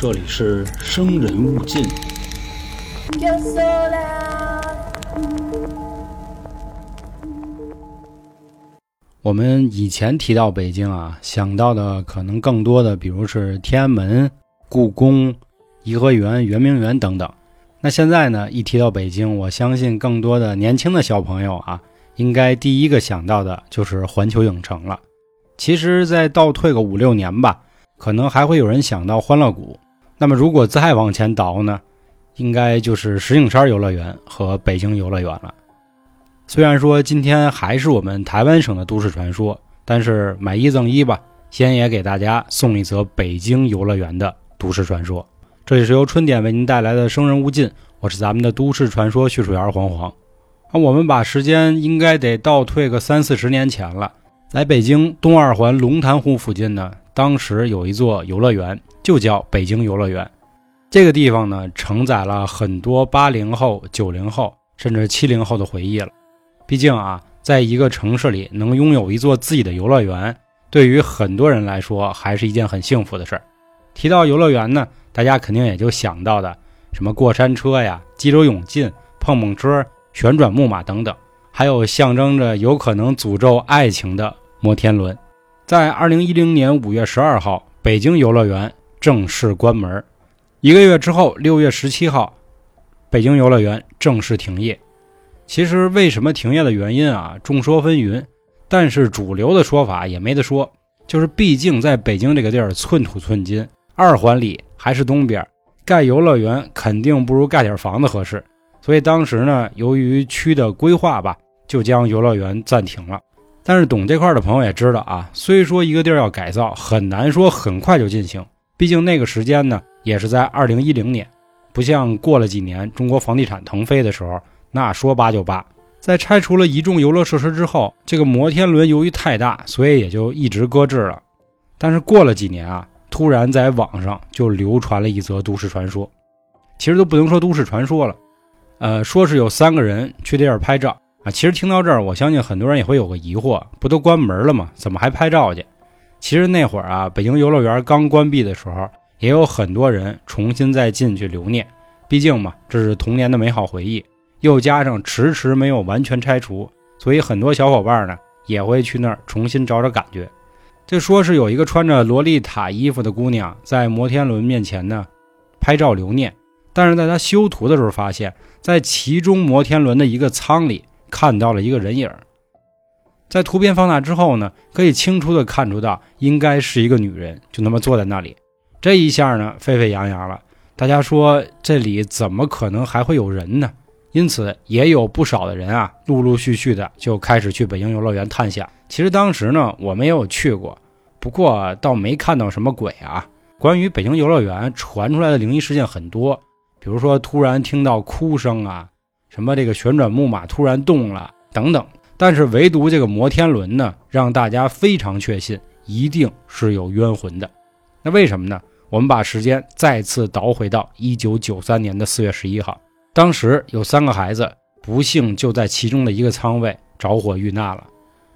这里是生人勿近。我们以前提到北京啊，想到的可能更多的，比如是天安门、故宫、颐和园、圆明园等等。那现在呢，一提到北京，我相信更多的年轻的小朋友啊，应该第一个想到的就是环球影城了。其实再倒退个五六年吧，可能还会有人想到欢乐谷。那么如果再往前倒呢，应该就是石景山游乐园和北京游乐园了。虽然说今天还是我们台湾省的都市传说，但是买一赠一吧，先也给大家送一则北京游乐园的都市传说。这里是由春点为您带来的《生人勿近》，我是咱们的都市传说叙述员黄黄。啊，我们把时间应该得倒退个三四十年前了。在北京东二环龙潭湖附近呢，当时有一座游乐园，就叫北京游乐园。这个地方呢，承载了很多八零后、九零后甚至七零后的回忆了。毕竟啊，在一个城市里能拥有一座自己的游乐园，对于很多人来说还是一件很幸福的事儿。提到游乐园呢，大家肯定也就想到的什么过山车呀、激流勇进、碰碰车、旋转木马等等。还有象征着有可能诅咒爱情的摩天轮，在二零一零年五月十二号，北京游乐园正式关门。一个月之后，六月十七号，北京游乐园正式停业。其实为什么停业的原因啊，众说纷纭，但是主流的说法也没得说，就是毕竟在北京这个地儿寸土寸金，二环里还是东边，盖游乐园肯定不如盖点房子合适。所以当时呢，由于区的规划吧。就将游乐园暂停了，但是懂这块的朋友也知道啊，虽说一个地儿要改造，很难说很快就进行，毕竟那个时间呢也是在二零一零年，不像过了几年中国房地产腾飞的时候，那说扒就扒。在拆除了一众游乐设施之后，这个摩天轮由于太大，所以也就一直搁置了。但是过了几年啊，突然在网上就流传了一则都市传说，其实都不能说都市传说了，呃，说是有三个人去这儿拍照。啊，其实听到这儿，我相信很多人也会有个疑惑：不都关门了吗？怎么还拍照去？其实那会儿啊，北京游乐园刚关闭的时候，也有很多人重新再进去留念。毕竟嘛，这是童年的美好回忆，又加上迟迟没有完全拆除，所以很多小伙伴呢也会去那儿重新找找感觉。这说是有一个穿着洛丽塔衣服的姑娘在摩天轮面前呢拍照留念，但是在她修图的时候发现，在其中摩天轮的一个舱里。看到了一个人影，在图片放大之后呢，可以清楚的看出到应该是一个女人，就那么坐在那里。这一下呢，沸沸扬扬了。大家说这里怎么可能还会有人呢？因此也有不少的人啊，陆陆续续的就开始去北京游乐园探险。其实当时呢，我们也有去过，不过倒没看到什么鬼啊。关于北京游乐园传出来的灵异事件很多，比如说突然听到哭声啊。什么这个旋转木马突然动了等等，但是唯独这个摩天轮呢，让大家非常确信一定是有冤魂的。那为什么呢？我们把时间再次倒回到一九九三年的四月十一号，当时有三个孩子不幸就在其中的一个舱位着火遇难了。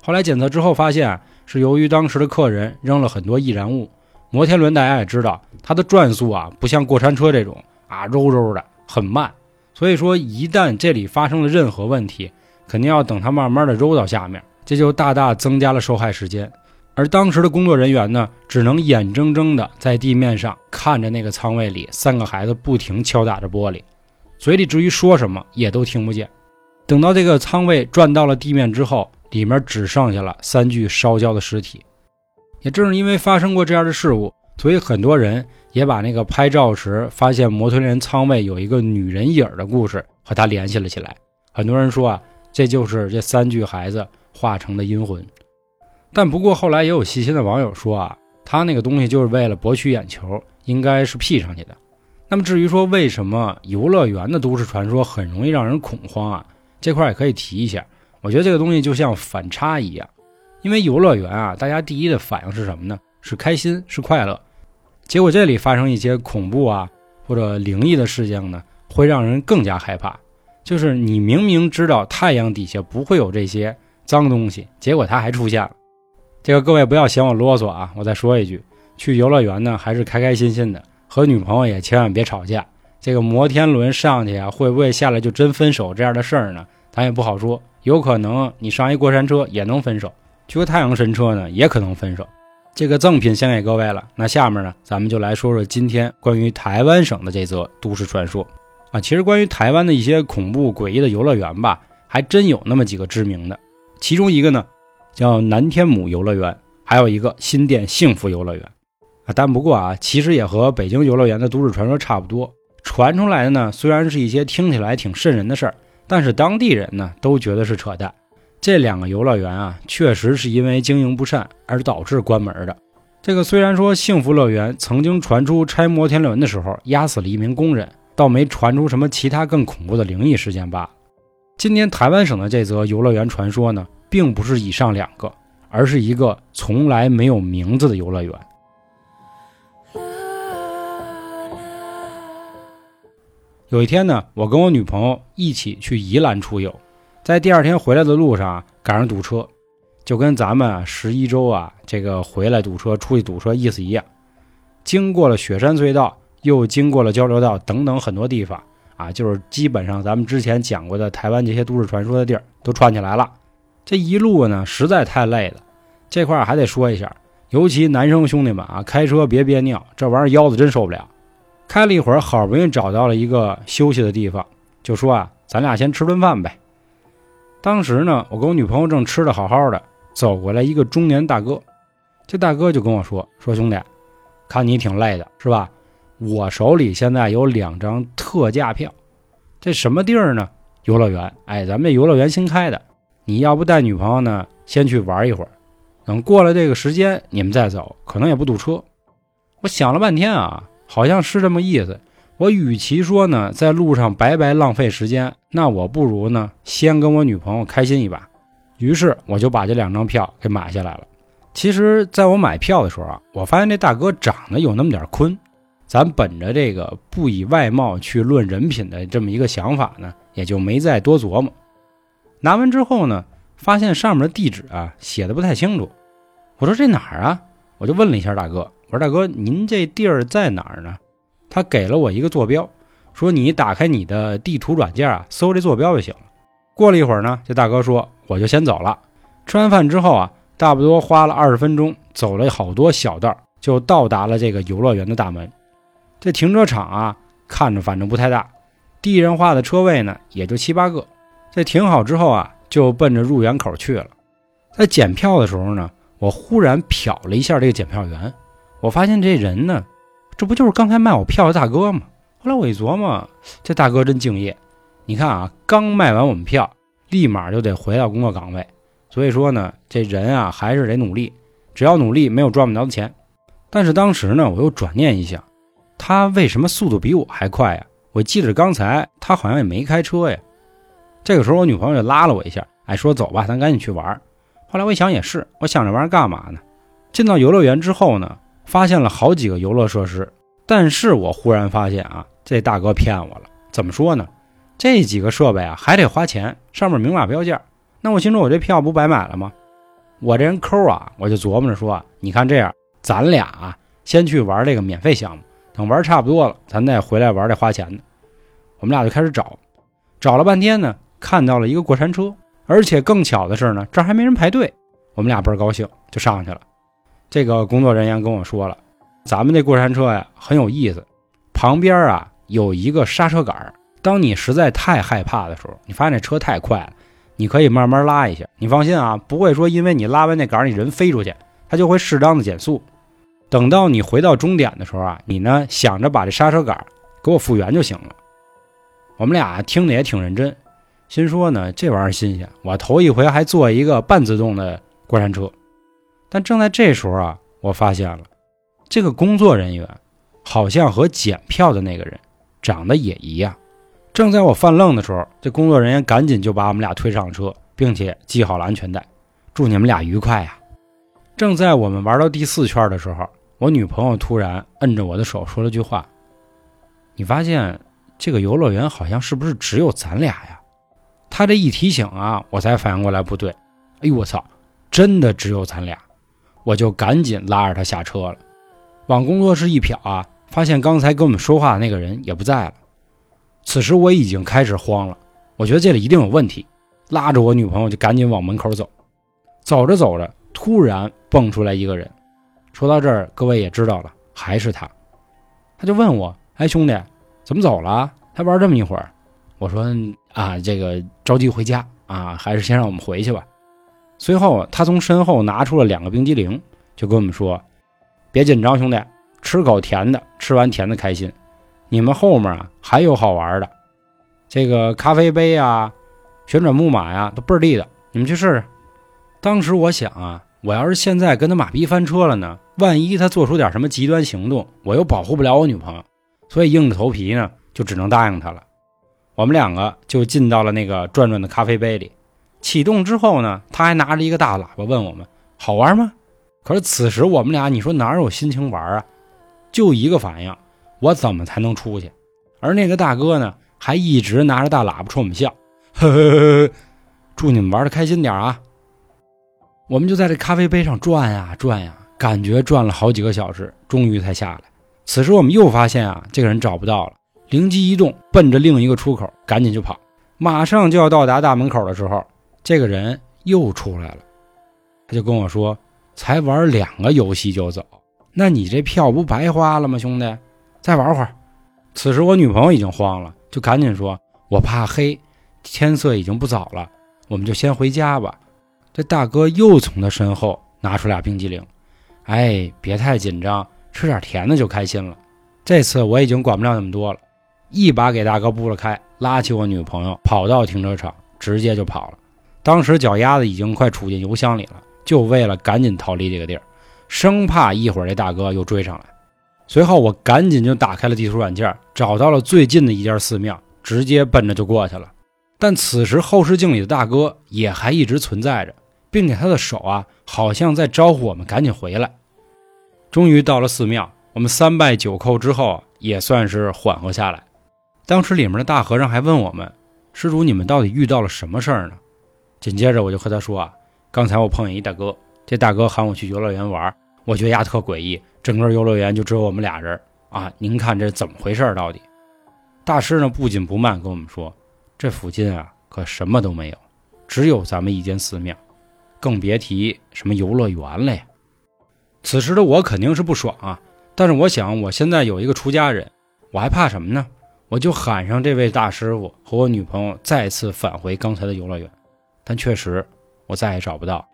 后来检测之后发现是由于当时的客人扔了很多易燃物。摩天轮大家也知道，它的转速啊不像过山车这种啊柔柔的很慢。所以说，一旦这里发生了任何问题，肯定要等它慢慢的揉到下面，这就大大增加了受害时间。而当时的工作人员呢，只能眼睁睁的在地面上看着那个舱位里三个孩子不停敲打着玻璃，嘴里至于说什么也都听不见。等到这个舱位转到了地面之后，里面只剩下了三具烧焦的尸体。也正是因为发生过这样的事故，所以很多人。也把那个拍照时发现摩天轮舱位有一个女人影的故事和他联系了起来。很多人说啊，这就是这三具孩子化成的阴魂。但不过后来也有细心的网友说啊，他那个东西就是为了博取眼球，应该是 P 上去的。那么至于说为什么游乐园的都市传说很容易让人恐慌啊，这块也可以提一下。我觉得这个东西就像反差一样，因为游乐园啊，大家第一的反应是什么呢？是开心，是快乐。结果这里发生一些恐怖啊或者灵异的事件呢，会让人更加害怕。就是你明明知道太阳底下不会有这些脏东西，结果它还出现了。这个各位不要嫌我啰嗦啊，我再说一句，去游乐园呢还是开开心心的，和女朋友也千万别吵架。这个摩天轮上去啊，会不会下来就真分手这样的事儿呢？咱也不好说，有可能你上一过山车也能分手，去个太阳神车呢也可能分手。这个赠品先给各位了。那下面呢，咱们就来说说今天关于台湾省的这则都市传说啊。其实关于台湾的一些恐怖诡异的游乐园吧，还真有那么几个知名的。其中一个呢，叫南天母游乐园，还有一个新店幸福游乐园啊。但不过啊，其实也和北京游乐园的都市传说差不多。传出来的呢，虽然是一些听起来挺瘆人的事儿，但是当地人呢都觉得是扯淡。这两个游乐园啊，确实是因为经营不善而导致关门的。这个虽然说幸福乐园曾经传出拆摩天轮的时候压死了一名工人，倒没传出什么其他更恐怖的灵异事件罢了。今天台湾省的这则游乐园传说呢，并不是以上两个，而是一个从来没有名字的游乐园。有一天呢，我跟我女朋友一起去宜兰出游，在第二天回来的路上啊，赶上堵车，就跟咱们十一周啊这个回来堵车、出去堵车意思一样。经过了雪山隧道，又经过了交流道等等很多地方啊，就是基本上咱们之前讲过的台湾这些都市传说的地儿都串起来了。这一路呢实在太累了，这块还得说一下，尤其男生兄弟们啊，开车别憋尿，这玩意儿腰子真受不了。开了一会儿，好不容易找到了一个休息的地方，就说啊，咱俩先吃顿饭呗。当时呢，我跟我女朋友正吃的好好的，走过来一个中年大哥，这大哥就跟我说：“说兄弟，看你挺累的，是吧？我手里现在有两张特价票，这什么地儿呢？游乐园。哎，咱们这游乐园新开的，你要不带女朋友呢，先去玩一会儿，等过了这个时间你们再走，可能也不堵车。”我想了半天啊。好像是这么意思。我与其说呢，在路上白白浪费时间，那我不如呢，先跟我女朋友开心一把。于是我就把这两张票给买下来了。其实，在我买票的时候啊，我发现这大哥长得有那么点坤。咱本着这个不以外貌去论人品的这么一个想法呢，也就没再多琢磨。拿完之后呢，发现上面的地址啊写的不太清楚。我说这哪儿啊？我就问了一下大哥。我说大哥，您这地儿在哪儿呢？他给了我一个坐标，说你打开你的地图软件啊，搜这坐标就行了。过了一会儿呢，这大哥说我就先走了。吃完饭之后啊，差不多花了二十分钟，走了好多小道，就到达了这个游乐园的大门。这停车场啊，看着反正不太大，地上画的车位呢也就七八个。这停好之后啊，就奔着入园口去了。在检票的时候呢，我忽然瞟了一下这个检票员。我发现这人呢，这不就是刚才卖我票的大哥吗？后来我一琢磨，这大哥真敬业。你看啊，刚卖完我们票，立马就得回到工作岗位。所以说呢，这人啊还是得努力，只要努力，没有赚不着的钱。但是当时呢，我又转念一想，他为什么速度比我还快呀？我记得刚才他好像也没开车呀。这个时候我女朋友就拉了我一下，哎，说走吧，咱赶紧去玩。后来我一想也是，我想这玩意儿干嘛呢？进到游乐园之后呢？发现了好几个游乐设施，但是我忽然发现啊，这大哥骗我了。怎么说呢？这几个设备啊还得花钱，上面明码标价。那我心说，我这票不白买了吗？我这人抠啊，我就琢磨着说，你看这样，咱俩啊先去玩这个免费项目，等玩差不多了，咱再回来玩这花钱的。我们俩就开始找，找了半天呢，看到了一个过山车，而且更巧的是呢，这还没人排队。我们俩倍儿高兴，就上去了。这个工作人员跟我说了，咱们这过山车呀很有意思，旁边啊有一个刹车杆当你实在太害怕的时候，你发现这车太快了，你可以慢慢拉一下。你放心啊，不会说因为你拉完那杆你人飞出去，它就会适当的减速。等到你回到终点的时候啊，你呢想着把这刹车杆给我复原就行了。我们俩听的也挺认真，心说呢这玩意儿新鲜，我头一回还坐一个半自动的过山车。但正在这时候啊，我发现了，这个工作人员好像和检票的那个人长得也一样。正在我犯愣的时候，这工作人员赶紧就把我们俩推上车，并且系好了安全带。祝你们俩愉快呀！正在我们玩到第四圈的时候，我女朋友突然摁着我的手说了句话：“你发现这个游乐园好像是不是只有咱俩呀？”她这一提醒啊，我才反应过来不对。哎呦我操，真的只有咱俩！我就赶紧拉着他下车了，往工作室一瞟啊，发现刚才跟我们说话的那个人也不在了。此时我已经开始慌了，我觉得这里一定有问题，拉着我女朋友就赶紧往门口走。走着走着，突然蹦出来一个人。说到这儿，各位也知道了，还是他。他就问我：“哎，兄弟，怎么走了？才玩这么一会儿？”我说：“啊，这个着急回家啊，还是先让我们回去吧。”随后，他从身后拿出了两个冰激凌，就跟我们说：“别紧张，兄弟，吃口甜的，吃完甜的开心。你们后面啊还有好玩的，这个咖啡杯啊、旋转木马呀，都倍儿地的，你们去试试。”当时我想啊，我要是现在跟他马逼翻车了呢，万一他做出点什么极端行动，我又保护不了我女朋友，所以硬着头皮呢，就只能答应他了。我们两个就进到了那个转转的咖啡杯里。启动之后呢，他还拿着一个大喇叭问我们：“好玩吗？”可是此时我们俩，你说哪有心情玩啊？就一个反应：我怎么才能出去？而那个大哥呢，还一直拿着大喇叭冲我们笑：“ 呵呵呵，祝你们玩的开心点啊！”我们就在这咖啡杯上转呀转呀，感觉转了好几个小时，终于才下来。此时我们又发现啊，这个人找不到了，灵机一动，奔着另一个出口赶紧就跑。马上就要到达大门口的时候，这个人又出来了，他就跟我说：“才玩两个游戏就走，那你这票不白花了吗，兄弟？再玩会儿。”此时我女朋友已经慌了，就赶紧说：“我怕黑，天色已经不早了，我们就先回家吧。”这大哥又从他身后拿出俩冰激凌，哎，别太紧张，吃点甜的就开心了。这次我已经管不了那么多了，一把给大哥拨了开，拉起我女朋友跑到停车场，直接就跑了。当时脚丫子已经快杵进油箱里了，就为了赶紧逃离这个地儿，生怕一会儿这大哥又追上来。随后我赶紧就打开了地图软件，找到了最近的一家寺庙，直接奔着就过去了。但此时后视镜里的大哥也还一直存在着。并且他的手啊，好像在招呼我们赶紧回来。终于到了寺庙，我们三拜九叩之后，也算是缓和下来。当时里面的大和尚还问我们：“施主，你们到底遇到了什么事儿呢？”紧接着我就和他说：“啊，刚才我碰见一大哥，这大哥喊我去游乐园玩，我觉得丫特诡异，整个游乐园就只有我们俩人啊！您看这怎么回事？到底？”大师呢不紧不慢跟我们说：“这附近啊，可什么都没有，只有咱们一间寺庙。”更别提什么游乐园了呀！此时的我肯定是不爽啊，但是我想，我现在有一个出家人，我还怕什么呢？我就喊上这位大师傅和我女朋友再次返回刚才的游乐园，但确实我再也找不到。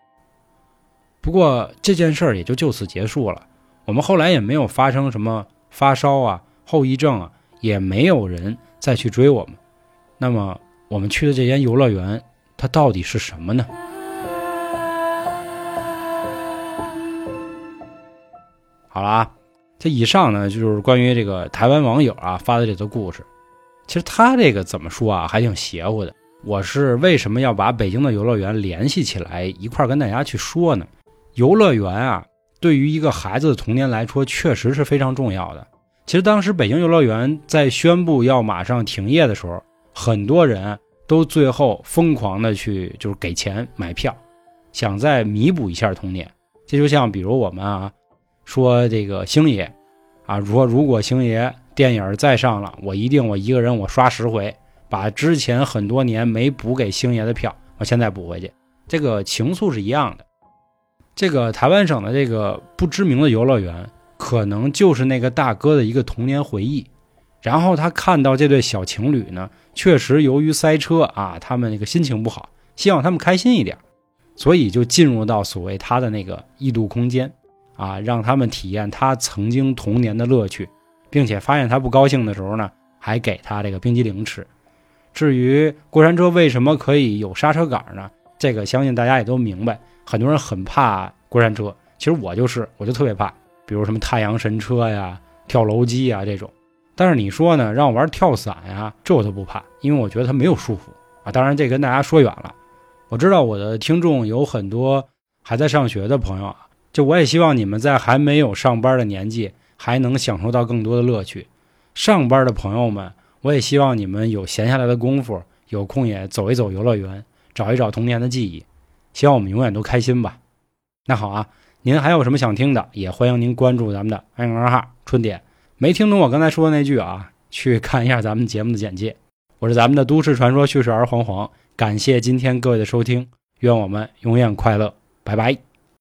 不过这件事儿也就就此结束了，我们后来也没有发生什么发烧啊、后遗症啊，也没有人再去追我们。那么我们去的这间游乐园，它到底是什么呢？好了啊，这以上呢就是关于这个台湾网友啊发的这则故事。其实他这个怎么说啊，还挺邪乎的。我是为什么要把北京的游乐园联系起来一块跟大家去说呢？游乐园啊，对于一个孩子的童年来说，确实是非常重要的。其实当时北京游乐园在宣布要马上停业的时候，很多人都最后疯狂的去就是给钱买票，想再弥补一下童年。这就像比如我们啊。说这个星爷，啊，说如果星爷电影再上了，我一定我一个人我刷十回，把之前很多年没补给星爷的票，我现在补回去。这个情愫是一样的。这个台湾省的这个不知名的游乐园，可能就是那个大哥的一个童年回忆。然后他看到这对小情侣呢，确实由于塞车啊，他们那个心情不好，希望他们开心一点，所以就进入到所谓他的那个异度空间。啊，让他们体验他曾经童年的乐趣，并且发现他不高兴的时候呢，还给他这个冰激凌吃。至于过山车为什么可以有刹车杆呢？这个相信大家也都明白。很多人很怕过山车，其实我就是，我就特别怕，比如什么太阳神车呀、跳楼机啊这种。但是你说呢，让我玩跳伞呀，这我都不怕，因为我觉得它没有束缚啊。当然，这跟大家说远了。我知道我的听众有很多还在上学的朋友啊。就我也希望你们在还没有上班的年纪，还能享受到更多的乐趣。上班的朋友们，我也希望你们有闲下来的功夫，有空也走一走游乐园，找一找童年的记忆。希望我们永远都开心吧。那好啊，您还有什么想听的，也欢迎您关注咱们的公众号“春点”，没听懂我刚才说的那句啊，去看一下咱们节目的简介。我是咱们的都市传说叙事儿黄黄，感谢今天各位的收听，愿我们永远快乐，拜拜。